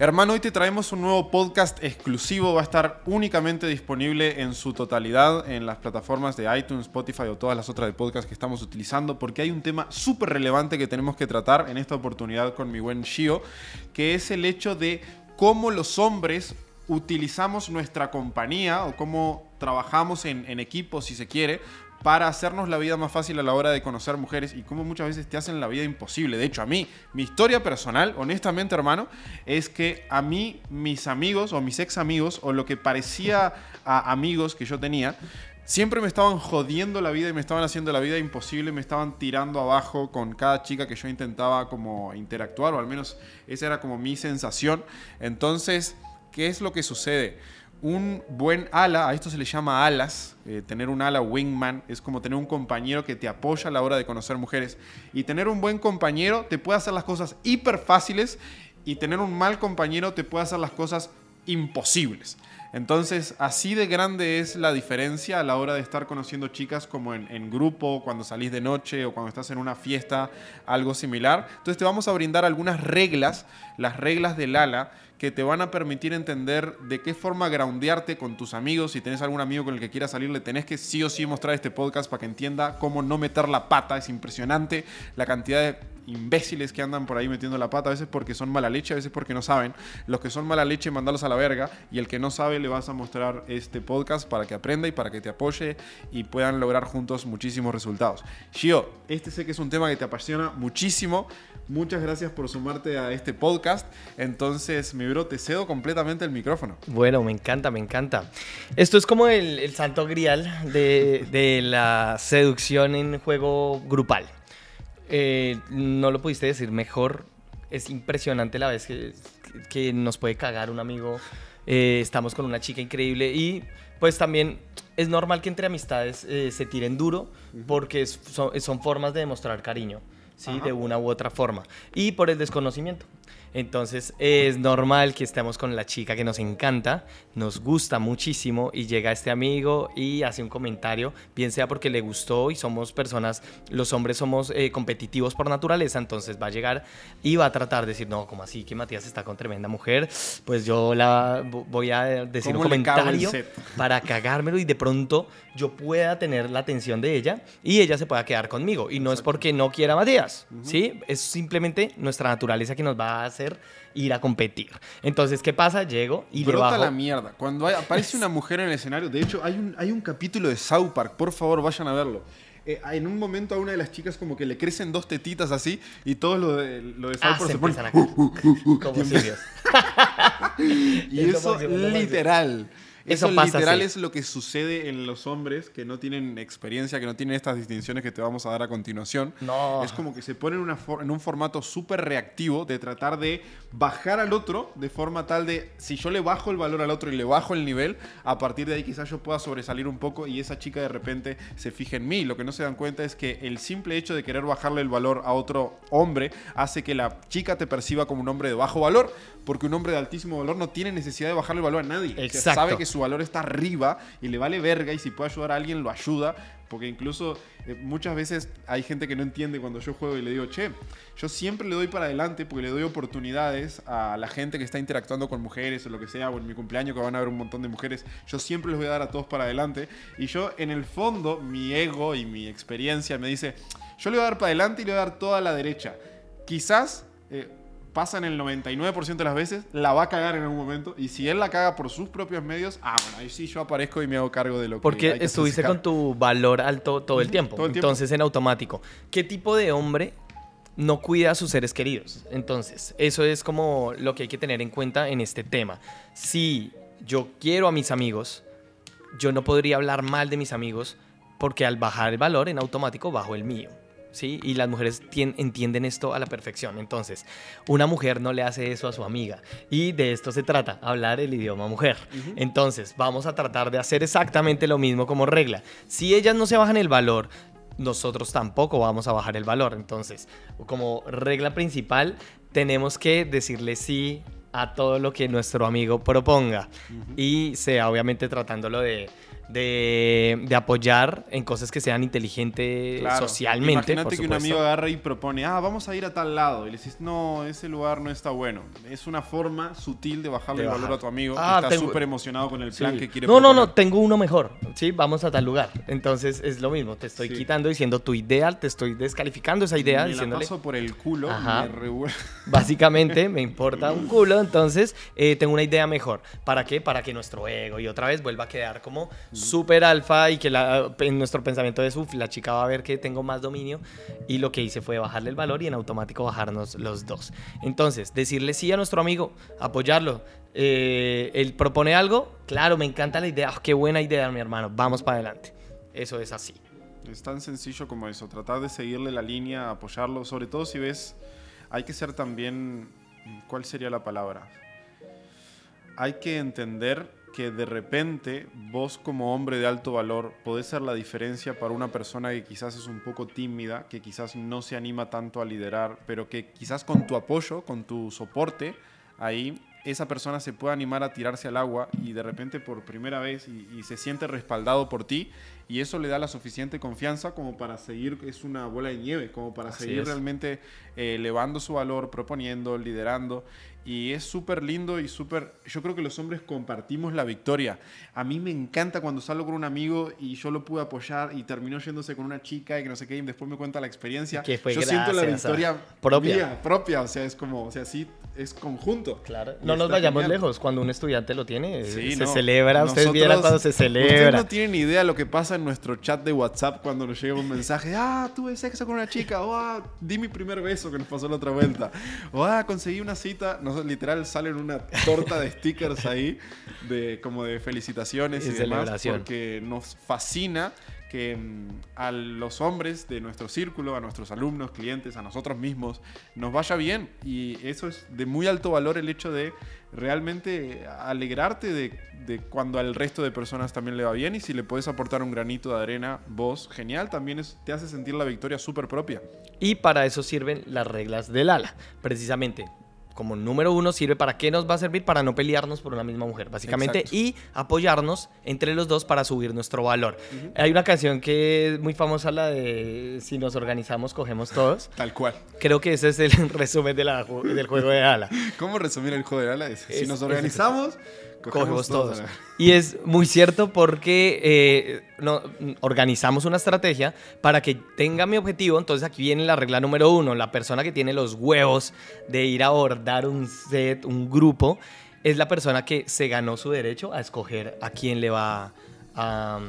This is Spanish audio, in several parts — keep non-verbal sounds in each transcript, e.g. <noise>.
Hermano, hoy te traemos un nuevo podcast exclusivo. Va a estar únicamente disponible en su totalidad en las plataformas de iTunes, Spotify o todas las otras de podcast que estamos utilizando, porque hay un tema súper relevante que tenemos que tratar en esta oportunidad con mi buen Shio, que es el hecho de cómo los hombres utilizamos nuestra compañía o cómo trabajamos en, en equipo, si se quiere, para hacernos la vida más fácil a la hora de conocer mujeres y cómo muchas veces te hacen la vida imposible. De hecho, a mí, mi historia personal, honestamente, hermano, es que a mí, mis amigos o mis ex amigos o lo que parecía a amigos que yo tenía, siempre me estaban jodiendo la vida y me estaban haciendo la vida imposible, me estaban tirando abajo con cada chica que yo intentaba como interactuar, o al menos esa era como mi sensación. Entonces, ¿qué es lo que sucede? Un buen ala, a esto se le llama alas, eh, tener un ala wingman es como tener un compañero que te apoya a la hora de conocer mujeres. Y tener un buen compañero te puede hacer las cosas hiper fáciles y tener un mal compañero te puede hacer las cosas imposibles. Entonces, así de grande es la diferencia a la hora de estar conociendo chicas como en, grupo, cuando salís de noche o cuando estás en una fiesta, algo similar. Entonces, te vamos a brindar algunas reglas, las reglas del ala, que te van a permitir entender de qué forma groundearte con tus amigos. Si tenés algún amigo con el que quieras salir, le tenés que sí o sí mostrar este podcast para que entienda cómo no meter la pata. Es impresionante la cantidad de imbéciles que andan por ahí metiendo la pata, a veces porque son mala leche, a veces porque no saben. Los que son mala leche, mandarlos a la verga. Y el que no sabe, le vas a mostrar este podcast para que aprenda y para que te apoye y puedan lograr juntos muchísimos resultados. Shio, este sé que es un tema que te apasiona muchísimo. Muchas gracias por sumarte a este podcast. Entonces, mi bro, te cedo completamente el micrófono. Bueno, me encanta, me encanta. Esto es como el, el santo grial de, de la seducción en juego grupal. Eh, no lo pudiste decir mejor. Es impresionante la vez que, que nos puede cagar un amigo. Eh, estamos con una chica increíble y pues también es normal que entre amistades eh, se tiren duro porque es, son, son, formas de demostrar cariño, ¿sí? Ajá. De una u otra forma. Y por el desconocimiento. Entonces es normal que estemos con la chica que nos encanta, nos gusta muchísimo y llega este amigo y hace un comentario, bien sea porque le gustó y somos personas, los hombres somos eh, competitivos por naturaleza, entonces va a llegar y va a tratar de decir, no, como así que Matías está con tremenda mujer, pues yo la voy a decir un comentario <laughs> para cagármelo y de pronto yo pueda tener la atención de ella y ella se pueda quedar conmigo. Y no Exacto. es porque no quiera a Matías, uh -huh. ¿sí? Es simplemente nuestra naturaleza que nos va a hacer ir a competir. Entonces, ¿qué pasa? Llego y Brota le bajo... la mierda. Cuando hay, aparece una mujer en el escenario, de hecho, hay un, hay un capítulo de South Park, por favor, vayan a verlo. Eh, en un momento a una de las chicas como que le crecen dos tetitas así y todo lo de, lo de South ah, Park se, se, pone... A... Uh, uh, uh, como y <laughs> eso, eso literal. Eso, Eso literal así. es lo que sucede en los hombres que no tienen experiencia, que no tienen estas distinciones que te vamos a dar a continuación. No. Es como que se ponen una en un formato súper reactivo de tratar de bajar al otro de forma tal de, si yo le bajo el valor al otro y le bajo el nivel, a partir de ahí quizás yo pueda sobresalir un poco y esa chica de repente se fije en mí. Lo que no se dan cuenta es que el simple hecho de querer bajarle el valor a otro hombre hace que la chica te perciba como un hombre de bajo valor, porque un hombre de altísimo valor no tiene necesidad de bajarle el valor a nadie. Exacto. O sea, sabe que su valor está arriba y le vale verga y si puede ayudar a alguien lo ayuda. Porque incluso eh, muchas veces hay gente que no entiende cuando yo juego y le digo, che, yo siempre le doy para adelante porque le doy oportunidades a la gente que está interactuando con mujeres o lo que sea, o en mi cumpleaños que van a ver un montón de mujeres, yo siempre les voy a dar a todos para adelante. Y yo en el fondo, mi ego y mi experiencia me dice, yo le voy a dar para adelante y le voy a dar toda la derecha. Quizás... Eh, pasan el 99% de las veces, la va a cagar en algún momento. Y si él la caga por sus propios medios, ah, bueno, ahí sí yo aparezco y me hago cargo de lo Porque que Porque estuviste con tu valor alto todo el tiempo. Todo el tiempo. Entonces, en automático. ¿Qué tipo de hombre no cuida a sus seres queridos? Entonces, eso es como lo que hay que tener en cuenta en este tema. Si yo quiero a mis amigos, yo no podría hablar mal de mis amigos porque al bajar el valor en automático bajo el mío. ¿Sí? Y las mujeres entienden esto a la perfección. Entonces, una mujer no le hace eso a su amiga. Y de esto se trata, hablar el idioma mujer. Uh -huh. Entonces, vamos a tratar de hacer exactamente lo mismo como regla. Si ellas no se bajan el valor, nosotros tampoco vamos a bajar el valor. Entonces, como regla principal, tenemos que decirle sí a todo lo que nuestro amigo proponga. Uh -huh. Y sea obviamente tratándolo de de, de apoyar en cosas que sean inteligentes Claro. socialmente. Imagínate por que un amigo agarra y propone, ah, vamos a ir a tal lado. Y le dices, no, ese lugar no está bueno. Es una forma sutil de bajarle De el valor a tu amigo Ah, que está súper emocionado con el Sí. plan que quiere No, no, no, tengo uno mejor. Sí, vamos a tal lugar. Entonces es lo mismo. Te estoy Sí. quitando diciendo tu idea, te estoy descalificando esa idea, Me la diciéndole. paso por el culo, Ajá. me. <laughs> Básicamente me importa un culo, entonces eh, tengo una idea mejor. ¿Para qué? Para que nuestro ego y otra vez vuelva a quedar como súper alfa y que la- en nuestro pensamiento es, uff, la chica va a ver que tengo más dominio. Y lo que hice fue bajarle el valor y en automático bajarnos los dos. Entonces, decirle sí a nuestro amigo, apoyarlo. Eh, él propone algo, claro, me encanta la idea, ah, qué buena idea, mi hermano, vamos para adelante. Eso es así. Es tan sencillo como eso, tratar de seguirle la línea, apoyarlo, sobre todo si ves, hay que ser también, ¿cuál sería la palabra? Hay que entender que de repente vos como hombre de alto valor podés ser la diferencia para una persona que quizás es un poco tímida, que quizás no se anima tanto a liderar, pero que quizás con tu apoyo, con tu soporte, ahí esa persona se puede animar a tirarse al agua y de repente por primera vez y, y se siente respaldado por ti y eso le da la suficiente confianza como para seguir, es una bola de nieve, como para Así seguir es. realmente eh, elevando su valor, proponiendo, liderando. Y es súper lindo y súper... Yo creo que los hombres compartimos la victoria. A mí me encanta cuando salgo con un amigo y yo lo pude apoyar y terminó yéndose con una chica y que no sé qué, y después me cuenta la experiencia. Que fue yo siento la gracias victoria propia. mía, propia. O sea, es como, o sea, sí, es conjunto. Claro. No nos vayamos genial. lejos. Cuando un estudiante lo tiene, Sí, se no. celebra. Ustedes Nosotros- vieran cuando se Ustedes celebra. no tienen idea lo que pasa en nuestro chat de WhatsApp cuando nos llega un mensaje. Ah, tuve sexo con una chica. O ah, di mi primer beso que nos pasó la otra vuelta. O ah, conseguí una cita. No, literal salen una torta de stickers ahí. De, como de felicitaciones Y y, demás. Porque nos fascina que mm, a los hombres de nuestro círculo, a nuestros alumnos, clientes, a nosotros mismos, nos vaya bien. Y eso es de muy alto valor el hecho de realmente alegrarte de, de cuando al resto de personas también le va bien. Y si le puedes aportar un granito de arena, vos, genial, también es- te hace sentir la victoria súper propia. Y para eso sirven las reglas del ala. Precisamente, como número uno, sirve para qué nos va a servir para no pelearnos por una misma mujer, básicamente, Exacto. y apoyarnos entre los dos para subir nuestro valor. Hay una canción que es muy famosa, la de Si nos organizamos, cogemos todos. <laughs> Tal cual. Creo que ese es el <laughs> resumen de la ju- del juego de ala. ¿Cómo resumir el juego de ala? Es, si Es- nos es- organizamos, Cogemos todos. Y es muy cierto porque eh, no, organizamos una estrategia para que tenga mi objetivo. Entonces aquí viene la regla número uno. La persona que tiene los huevos de ir a abordar un set, un grupo, es la persona que se ganó su derecho a escoger a quién le va a,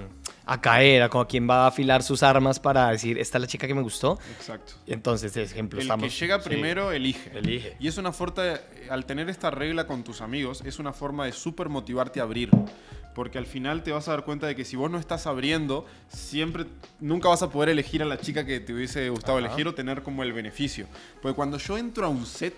a caer, a con quién va a afilar sus armas para decir, esta es la chica que me gustó. Exacto. Entonces, de ejemplo, El estamos... que llega sí, primero elige. Elige. Y es una forma, de- al tener esta regla con tus amigos, es una forma de súper motivarte a abrir. Porque al final te vas a dar cuenta de que si vos no estás abriendo, siempre, nunca vas a poder elegir a la chica que te hubiese gustado Ajá. elegir o tener como el beneficio. Porque cuando yo entro a un set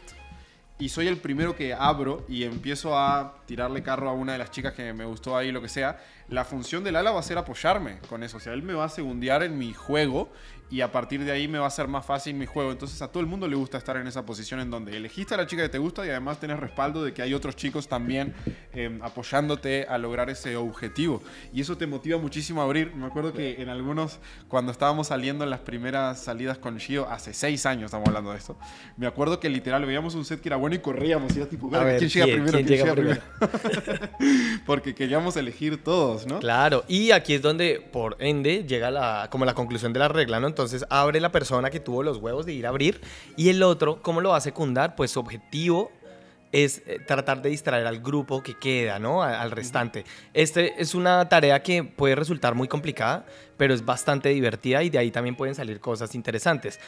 y soy el primero que abro y empiezo a tirarle carro a una de las chicas que me gustó ahí, lo que sea, la función del ala va a ser apoyarme con eso. O sea, él me va a segundear en mi juego y a partir de ahí me va a ser más fácil mi juego. Entonces a todo el mundo le gusta estar en esa posición en donde elegiste a la chica que te gusta y además tenés respaldo de que hay otros chicos también eh, apoyándote a lograr ese objetivo. Y eso te motiva muchísimo a abrir. Me acuerdo que en algunos, cuando estábamos saliendo en las primeras salidas con Shio, hace seis años estamos hablando de esto, me acuerdo que literal veíamos un set que era bueno y corríamos y era tipo, A "Verga, ver, ¿quién llega ¿quién- primero? quién ¿Quién llega llega primero? <laughs> Porque queríamos elegir todos, ¿no? Claro, y aquí es donde, por ende, llega la, como la conclusión de la regla, ¿no? Entonces abre la persona que tuvo los huevos de ir a abrir y el otro, ¿cómo lo va a secundar? Pues su objetivo es eh, tratar de distraer al grupo que queda, ¿no? Al restante. Este es una tarea que puede resultar muy complicada, pero es bastante divertida y de ahí también pueden salir cosas interesantes.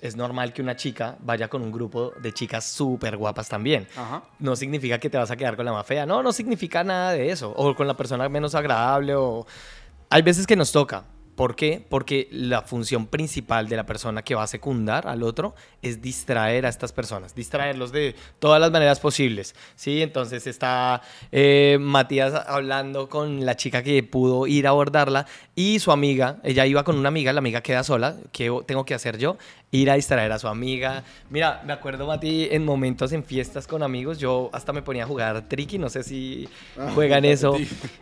Es normal que una chica vaya con un grupo de chicas súper guapas también Ajá. no significa que te vas a quedar con la más fea. No, no significa nada de eso. O con la persona menos agradable o... Hay veces que nos toca ¿Por qué? Porque la función principal de la persona que va a secundar al otro es distraer a estas personas, distraerlos de todas las maneras posibles, ¿sí? Entonces está eh, Matías hablando con la chica que pudo ir a abordarla y su amiga, ella iba con una amiga, la amiga queda sola, ¿qué tengo que hacer yo? Ir a distraer a su amiga. Mira, me acuerdo, Mati, en momentos en fiestas con amigos, yo hasta me ponía a jugar tricky, no sé si Ah, juegan <laughs> eso.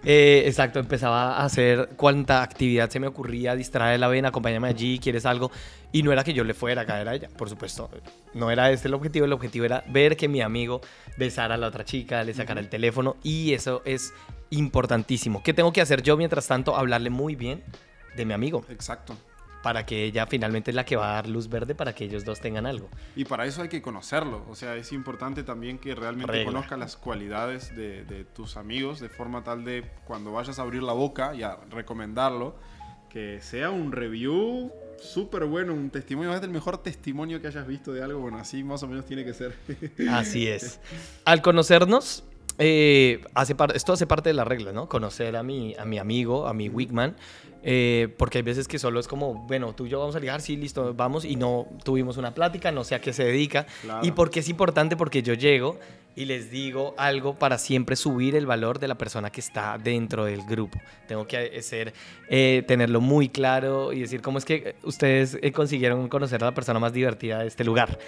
Eh, exacto, empezaba a hacer cuanta actividad se me ocurría, distraer la ven, acompáñame allí, quieres algo. Y no era que yo le fuera a caer a ella, por supuesto. No era este el objetivo, el objetivo era ver que mi amigo besara a la otra chica, le sacara el teléfono y eso es importantísimo. ¿Qué tengo que hacer yo mientras tanto? Hablarle muy bien de mi amigo Exacto. para que ella finalmente es la que va a dar luz verde para que ellos dos tengan algo. Y para eso hay que conocerlo. O sea, es importante también que realmente Regla. conozcas las cualidades de, de tus amigos de forma tal de cuando vayas a abrir la boca y a recomendarlo, que sea un review súper bueno, un testimonio, es el mejor testimonio que hayas visto de algo. Bueno, así más o menos tiene que ser. Así es. <laughs> Al conocernos, eh, hace esto hace parte de la regla, ¿no? Conocer a mi, a mi amigo, a mi Wigman, eh, porque hay veces que solo es como, bueno, tú y yo vamos a ligar, sí, listo, vamos, y no tuvimos una plática, no sé a qué se dedica. Claro. ¿Y por qué es importante? Porque yo llego y les digo algo para siempre subir el valor de la persona que está dentro del grupo. Tengo que ser, eh, tenerlo muy claro y decir cómo es que ustedes eh, consiguieron conocer a la persona más divertida de este lugar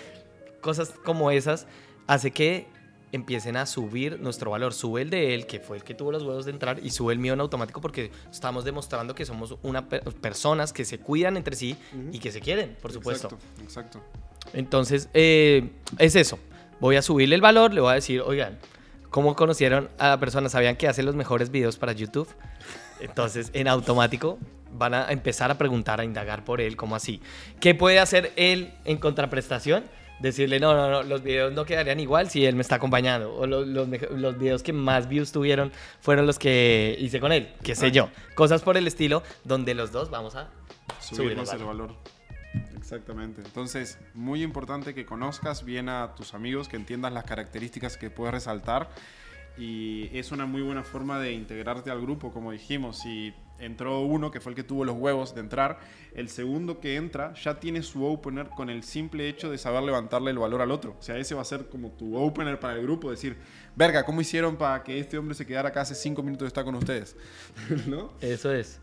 cosas como esas hace que empiecen a subir nuestro valor. Sube el de él, que fue el que tuvo los huevos de entrar, y sube el mío en automático porque estamos demostrando que somos una pe- personas que se cuidan entre sí y que se quieren, por supuesto. Exacto, exacto. Entonces, eh, es eso. Voy a subirle el valor, le voy a decir, oigan, ¿cómo conocieron a la persona? ¿Sabían que hace los mejores videos para YouTube? Entonces, en automático van a empezar a preguntar, a indagar por él, ¿cómo así? ¿Qué puede hacer él en contraprestación? Decirle, no, no, no, los videos no quedarían igual si él me está acompañando. O los, los, los videos que más views tuvieron fueron los que hice con él, qué sé yo. Cosas por el estilo, donde los dos vamos a subir el Subirnos el valor. valor. Exactamente. Entonces, muy importante que conozcas bien a tus amigos, que entiendas las características que puedes resaltar. Y es una muy buena forma de integrarte al grupo, como dijimos. Si entró uno, que fue el que tuvo los huevos de entrar, el segundo que entra ya tiene su opener con el simple hecho de saber levantarle el valor al otro. O sea, ese va a ser como tu opener para el grupo, decir, verga, ¿cómo hicieron para que este hombre se quedara acá hace cinco minutos y está con ustedes? <laughs> ¿No? Eso es.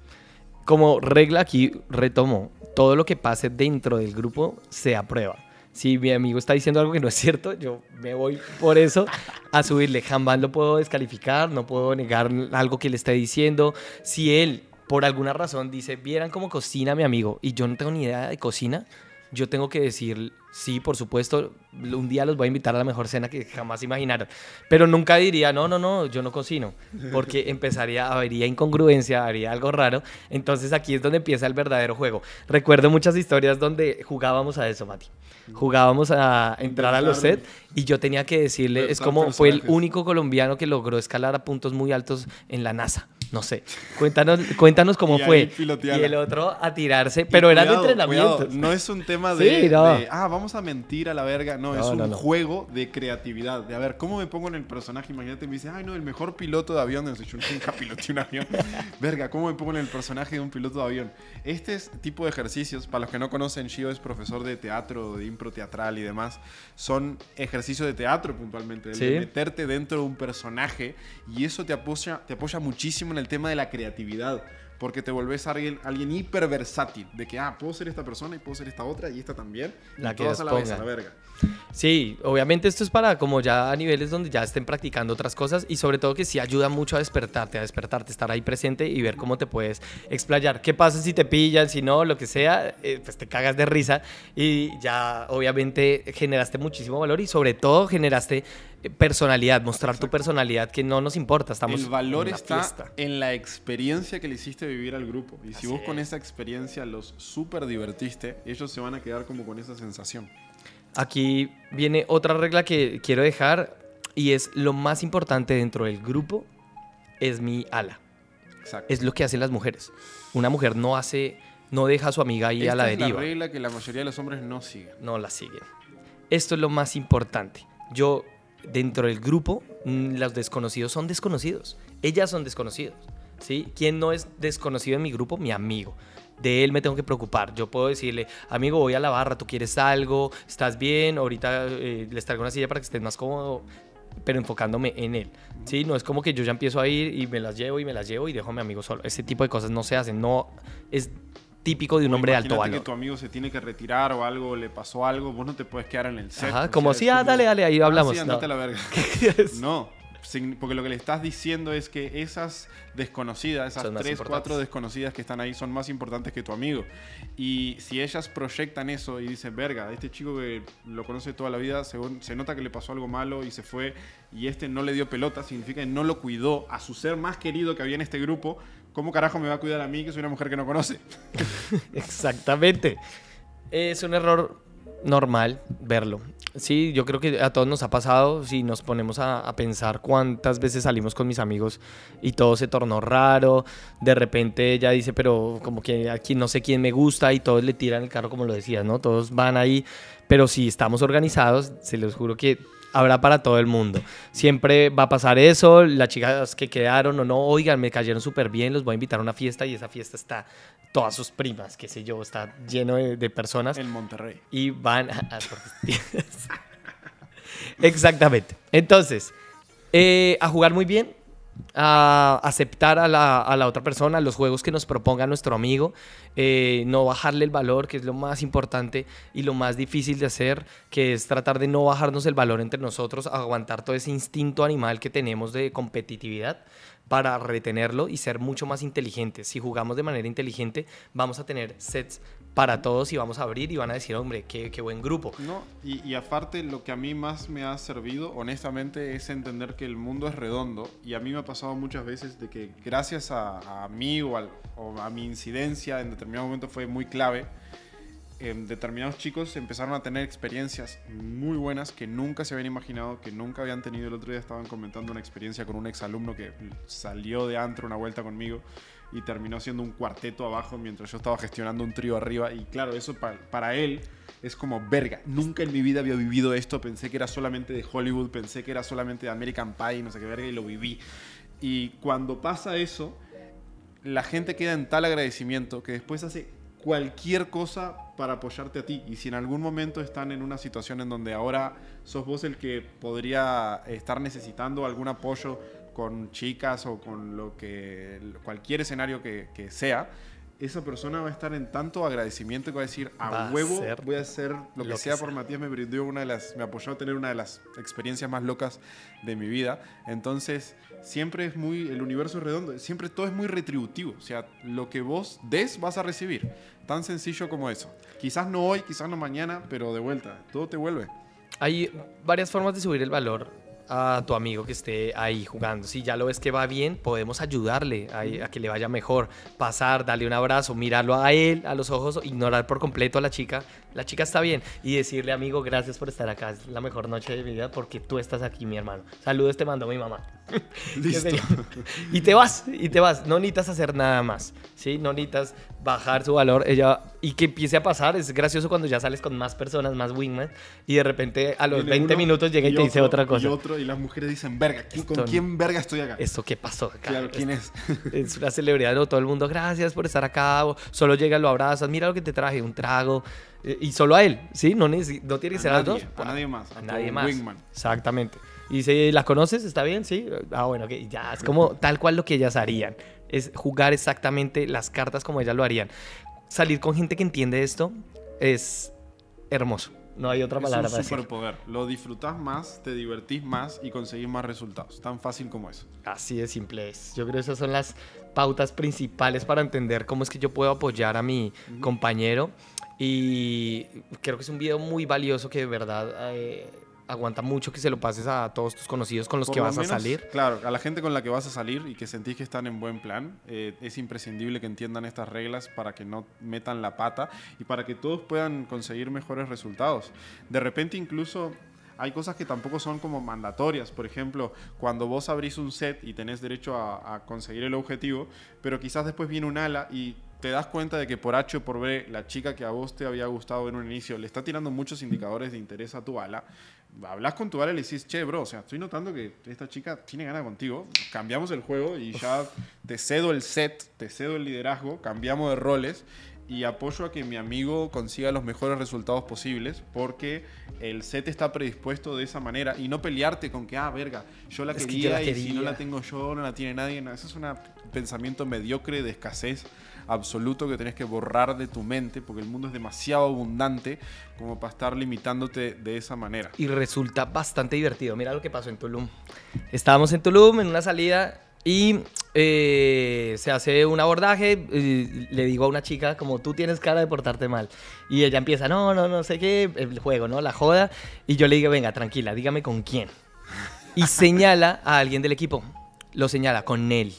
Como regla aquí retomo, todo lo que pase dentro del grupo se aprueba. Si mi amigo está diciendo algo que no es cierto, yo me voy por eso a subirle. Jamás lo puedo descalificar, no puedo negar algo que le esté diciendo. Si él, por alguna razón, dice, vieran cómo cocina mi amigo y yo no tengo ni idea de cocina, yo tengo que decir, sí, por supuesto, un día los voy a invitar a la mejor cena que jamás imaginaron. Pero nunca diría, no, no, no, yo no cocino, porque <laughs> empezaría, habría incongruencia, habría algo raro. Entonces aquí es donde empieza el verdadero juego. Recuerdo muchas historias donde jugábamos a eso, Mati. Jugábamos a entrar a los sets y yo tenía que decirle, es como fue el único colombiano que logró escalar a puntos muy altos en la NASA. No sé. Cuéntanos, cuéntanos cómo Y fue. Y el otro a tirarse, pero eran entrenamientos. cuidado, No es un tema de, Sí, no. de, ah, vamos a mentir a la verga. No, es No, un juego de creatividad. De a ver, ¿cómo me pongo en el personaje? Imagínate, me dice, ay, no, el mejor piloto de avión. Yo nunca <laughs> piloté un avión. <laughs> verga, ¿cómo me pongo en el personaje de un piloto de avión? Este es- tipo de ejercicios, para los que no conocen, Shio es profesor de teatro, de impro teatral y demás. Son ejercicios de teatro puntualmente. Sí. De meterte dentro de un personaje y eso te apoya, te apoya muchísimo en el tema de la creatividad. Porque te volvés alguien, alguien hiper versátil. De que, ah, puedo ser esta persona y puedo ser esta otra y esta también. La y que todas a la vez, a la verga. Sí, obviamente esto es para como ya a niveles donde ya estén practicando otras cosas y sobre todo que sí ayuda mucho a despertarte, a despertarte, estar ahí presente y ver cómo te puedes explayar. ¿Qué pasa si te pillan, si no, lo que sea? eh, pues te cagas de risa y ya obviamente generaste muchísimo valor y sobre todo generaste personalidad, mostrar tu personalidad que no nos importa, estamos el valor en está fiesta. en la experiencia que le hiciste vivir al grupo. Y si Así vos con es. esa experiencia los súper divertiste, ellos se van a quedar como con esa sensación. Aquí viene otra regla que quiero dejar y es lo más importante dentro del grupo es mi ala. Exacto. es lo que hacen las mujeres. Una mujer no hace, no deja a su amiga ahí Esta a la es deriva. la regla que la mayoría de los hombres no siguen. no la siguen. Esto es lo más importante. Yo, dentro del grupo, mm, los desconocidos son desconocidos. Ellas son desconocidos. ¿sí? ¿Quién no es desconocido en mi grupo? Mi amigo. de él me tengo que preocupar. Yo puedo decirle, amigo, voy a la barra, tú quieres algo, estás bien, ahorita eh, les traigo una silla para que estés más cómodo, pero enfocándome en él. ¿sí? No es como que yo ya empiezo a ir y me las llevo y me las llevo y dejo a mi amigo solo. Ese tipo de cosas no se hacen, no es típico de un hombre de alto valor. que tu amigo se tiene que retirar o algo, le pasó algo, vos no te puedes quedar en el set. Ajá, o como si, ah, dale, dale, ahí "Ah, hablamos". sí, andate No. a la verga. <laughs> No, porque lo que le estás diciendo es que esas desconocidas, esas tres, cuatro desconocidas que están ahí son más importantes que tu amigo. Y si ellas proyectan eso y dicen, verga, este chico que lo conoce toda la vida, según- se nota que le pasó algo malo y se fue, y este no le dio pelota, significa que no lo cuidó a su ser más querido que había en este grupo. ¿Cómo carajo me va a cuidar a mí, que soy una mujer que no conoce? <laughs> Exactamente. Es un error normal verlo. Sí, yo creo que a todos nos ha pasado si nos ponemos a, a pensar cuántas veces salimos con mis amigos y todo se tornó raro. De repente ella dice, pero como que aquí no sé quién me gusta y todos le tiran el carro como lo decías, ¿no? Todos van ahí. Pero si estamos organizados, se los juro que habrá para todo el mundo. Siempre va a pasar eso, las chicas que quedaron o no, oigan, me cayeron súper bien, los voy a invitar a una fiesta y esa fiesta está todas sus primas, qué sé yo, está lleno de, de personas En Monterrey. y van a... <laughs> Exactamente. Entonces, eh, a jugar muy bien, a aceptar a la, a la otra persona, los juegos que nos proponga nuestro amigo, eh, no bajarle el valor, que es lo más importante y lo más difícil de hacer, que es tratar de no bajarnos el valor entre nosotros, aguantar todo ese instinto animal que tenemos de competitividad para retenerlo y ser mucho más inteligentes. Si jugamos de manera inteligente, vamos a tener sets para todos y vamos a abrir y van a decir, hombre, qué, qué buen grupo. No, y, aparte lo que a mí más me ha servido, honestamente, es entender que el mundo es redondo. Y a mí me ha pasado muchas veces de que gracias a, mí o, a mi incidencia en determinado momento fue muy clave. em, determinados chicos empezaron a tener experiencias muy buenas que nunca se habían imaginado, que nunca habían tenido. El otro día estaban comentando una experiencia con un exalumno que salió de antro una vuelta conmigo y terminó siendo un cuarteto abajo mientras yo estaba gestionando un trío arriba. Y claro, eso pa- para él es como verga. Nunca en mi vida había vivido esto. Pensé que era solamente de Hollywood, pensé que era solamente de American Pie, no sé qué verga, y lo viví. Y cuando pasa eso, la gente queda en tal agradecimiento que después hace cualquier cosa para apoyarte a ti. Y si en algún momento están en una situación en donde ahora sos vos el que podría estar necesitando algún apoyo con chicas o con lo que cualquier escenario que, que sea, esa persona va a estar en tanto agradecimiento que va a decir a Va a huevo hacer voy a hacer lo, lo que sea. por Matías me brindó una de las me apoyó a tener una de las experiencias más locas de mi vida. Entonces siempre es muy el universo es redondo siempre todo es muy retributivo o sea lo que vos des vas a recibir. Tan sencillo como eso. Quizás no hoy quizás no mañana pero de vuelta todo te vuelve. Hay varias formas de subir el valor a tu amigo que esté ahí jugando. Si ya lo ves que va bien, podemos ayudarle a, a que le vaya mejor. Pasar, darle un abrazo, mirarlo a él, a los ojos, ignorar por completo a la chica. La chica está bien. Y decirle, amigo, gracias por estar acá. Es la mejor noche de mi vida porque tú estás aquí, mi hermano. Saludos te mando mi mamá. <laughs> Listo. Y te vas, y te vas. No necesitas hacer nada más. ¿sí? No necesitas bajar su valor. Ella, y que empiece a pasar. Es gracioso cuando ya sales con más personas, más wingman. Y de repente a los Viene 20 uno minutos llega y, te dice otra cosa. y otro y las mujeres dicen verga ¿quién- con quién verga estoy acá ¿Esto qué pasó acá? claro quién es <laughs> Es una celebridad, ¿no? todo el mundo, gracias por estar acá. o solo llega, lo abrazas, mira lo que te traje, un trago. Eh, Y solo a él, ¿sí? No, no tiene que A ser a nadie, dos. a nadie más, A a nadie más. wingman. Exactamente. Y dice, ¿la conoces? ¿Está bien? Sí. Ah, bueno, que ya, es como tal cual lo que ellas harían. Es jugar exactamente las cartas como ellas lo harían. Salir con gente que entiende esto es hermoso. No hay otra Es palabra un para decir. superpoder. Lo disfrutás más, te divertís más y conseguís más resultados. Tan fácil como eso. Así de simple es. Yo creo que esas son las pautas principales para entender cómo es que yo puedo apoyar a mi compañero. Y creo que es un video muy valioso que de verdad eh, aguanta mucho que se lo pases a todos tus conocidos con los Por que lo vas a menos, salir. Claro, a la gente con la que vas a salir y que sentís que están en buen plan, eh, es imprescindible que entiendan estas reglas para que no metan la pata y para que todos puedan conseguir mejores resultados. De repente incluso hay cosas que tampoco son como mandatorias. Por ejemplo, cuando vos abrís un set y tenés derecho a, a conseguir el objetivo, pero quizás después viene un ala y te das cuenta de que por H o por B, la chica que a vos te había gustado en un inicio le está tirando muchos indicadores de interés a tu ala. Hablas con tu ala y le dices, che, bro, o sea, estoy notando que esta chica tiene ganas contigo. Cambiamos el juego y ya te cedo el set, te cedo el liderazgo, cambiamos de roles y apoyo a que mi amigo consiga los mejores resultados posibles porque el set está predispuesto de esa manera y no pelearte con que, ah, verga, yo la, que quería, yo la y si no la tengo yo, no la tiene nadie. No, eso es un pensamiento mediocre de escasez absoluto que tenés que borrar de tu mente porque el mundo es demasiado abundante como para estar limitándote de esa manera. y resulta bastante divertido. Mira lo que pasó en Tulum. Estábamos en Tulum en una salida y eh, se hace un abordaje. le digo a una chica, como tú tienes cara de portarte mal. Y ella empieza, no, no, no sé qué, el juego, ¿no? La joda. Y yo le digo, venga, tranquila, dígame con quién. Y señala a alguien del equipo. Lo señala con él.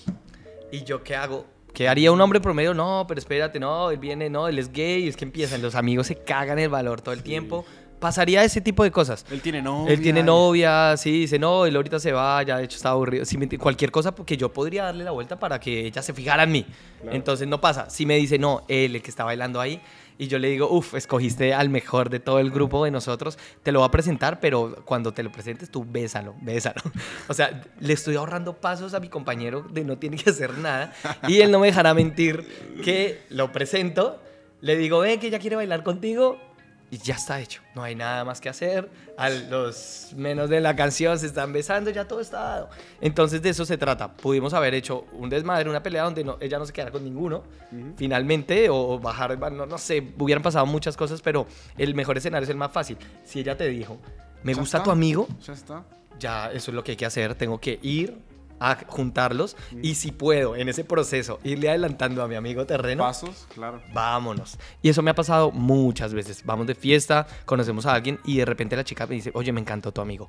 ¿Y yo qué hago? ¿Qué haría un hombre promedio? No, pero espérate, no, él viene, no, él es gay, es que empiezan, los amigos se cagan el valor todo el tiempo. Pasaría ese tipo de cosas. Él tiene novia. Él tiene novia, sí, dice, no, él ahorita se va, ya de hecho está aburrido. Si me enti- cualquier cosa porque yo podría darle la vuelta para que ella se fijara en mí. Claro. Entonces no pasa. Si me dice, no, él, el que está bailando ahí, y yo le digo, uff, escogiste al mejor de todo el grupo de nosotros, te lo voy a presentar, pero cuando te lo presentes tú bésalo, bésalo. <laughs> O sea, le estoy ahorrando pasos a mi compañero de no tiene que hacer nada, y él no me dejará mentir que lo presento, le digo, ven que ella quiere bailar contigo, y ya está hecho. No hay nada más que hacer. A los menos de la canción se están besando, ya todo está dado. Entonces de eso se trata. Pudimos haber hecho un desmadre, una pelea donde no, ella no se quedara con ninguno, finalmente, o bajar, no, no sé, hubieran pasado muchas cosas, pero el mejor escenario es el más fácil. Si ella te dijo, me Ya gusta está. tu amigo, Ya está. ya eso es lo que hay que hacer. Tengo que ir a juntarlos y si puedo en ese proceso irle adelantando a mi amigo terreno, Pasos, claro. vámonos. Y eso me ha pasado muchas veces. Vamos de fiesta, conocemos a alguien y de repente la chica me dice, oye, me encantó tu amigo.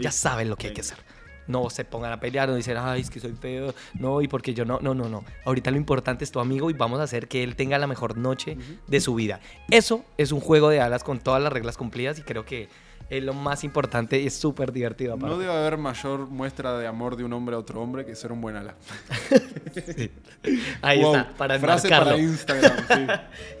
Ya saben lo que hay que hacer. No se pongan a pelear, no dicen, ay, es que soy feo, no, y porque yo no, no, no, no. Ahorita lo importante es tu amigo y vamos a hacer que él tenga la mejor noche de su vida. Eso es un juego de alas con todas las reglas cumplidas y creo que es lo más importante y es súper divertido. No debe haber mayor muestra de amor de un hombre a otro hombre que ser un buen ala. <laughs> Ahí Wow, está, para Frase enmarcarlo. para Instagram, sí.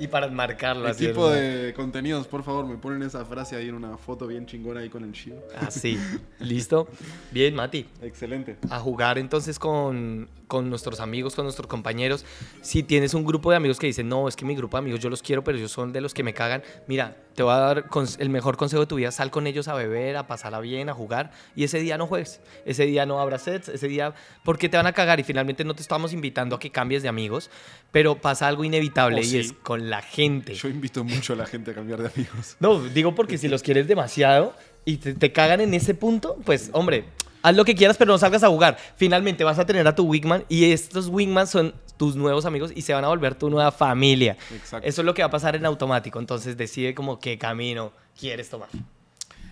<laughs> y para enmarcarlo. Equipo es, de contenidos, por favor, me ponen esa frase ahí en una foto bien chingona ahí con el chivo. Así, listo. Bien, Mati. Excelente. a jugar entonces con, con nuestros amigos, con nuestros compañeros. Si tienes un grupo de amigos que dicen, no, es que mi grupo de amigos yo los quiero, pero ellos son de los que me cagan, mira, te voy a dar el mejor consejo de tu vida, sal con ellos a beber, a pasarla bien, a jugar, y ese día no juegues, ese día no abras sets, ese día, porque te van a cagar y finalmente no te estamos invitando a que cambies de amigos, pero pasa algo inevitable Oh, y sí. es con la gente. Yo invito mucho a la gente a cambiar de amigos. No, digo porque si los quieres demasiado y te, te cagan en ese punto, pues hombre, haz lo que quieras, pero no salgas a jugar. Finalmente vas a tener a tu wingman y estos wingman son tus nuevos amigos y se van a volver tu nueva familia. Exacto. Eso es lo que va a pasar en automático. Entonces decide como qué camino quieres tomar.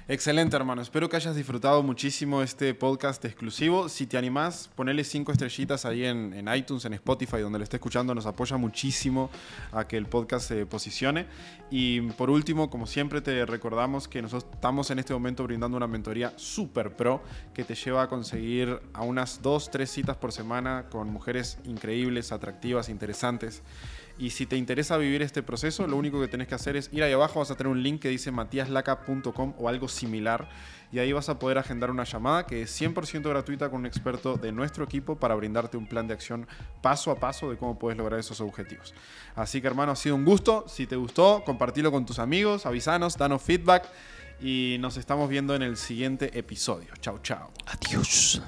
Excelente, hermano. Espero que hayas disfrutado muchísimo este podcast exclusivo. Si te animás, ponele cinco estrellitas ahí en, en iTunes, en Spotify, donde lo esté escuchando. Nos apoya muchísimo a que el podcast se posicione. Y por último, como siempre, te recordamos que nosotros estamos en este momento brindando una mentoría super pro que te lleva a conseguir a unas dos, tres citas por semana con mujeres increíbles, atractivas, interesantes. Y si te interesa vivir este proceso, lo único que tenés que hacer es ir ahí abajo, vas a tener un link que dice matiaslaca.com o algo similar. Y ahí vas a poder agendar una llamada que es 100% gratuita con un experto de nuestro equipo para brindarte un plan de acción paso a paso de cómo puedes lograr esos objetivos. Así que hermano, ha sido un gusto. Si te gustó, compartilo con tus amigos, avisanos, danos feedback y nos estamos viendo en el siguiente episodio. Chao, chao. Adiós.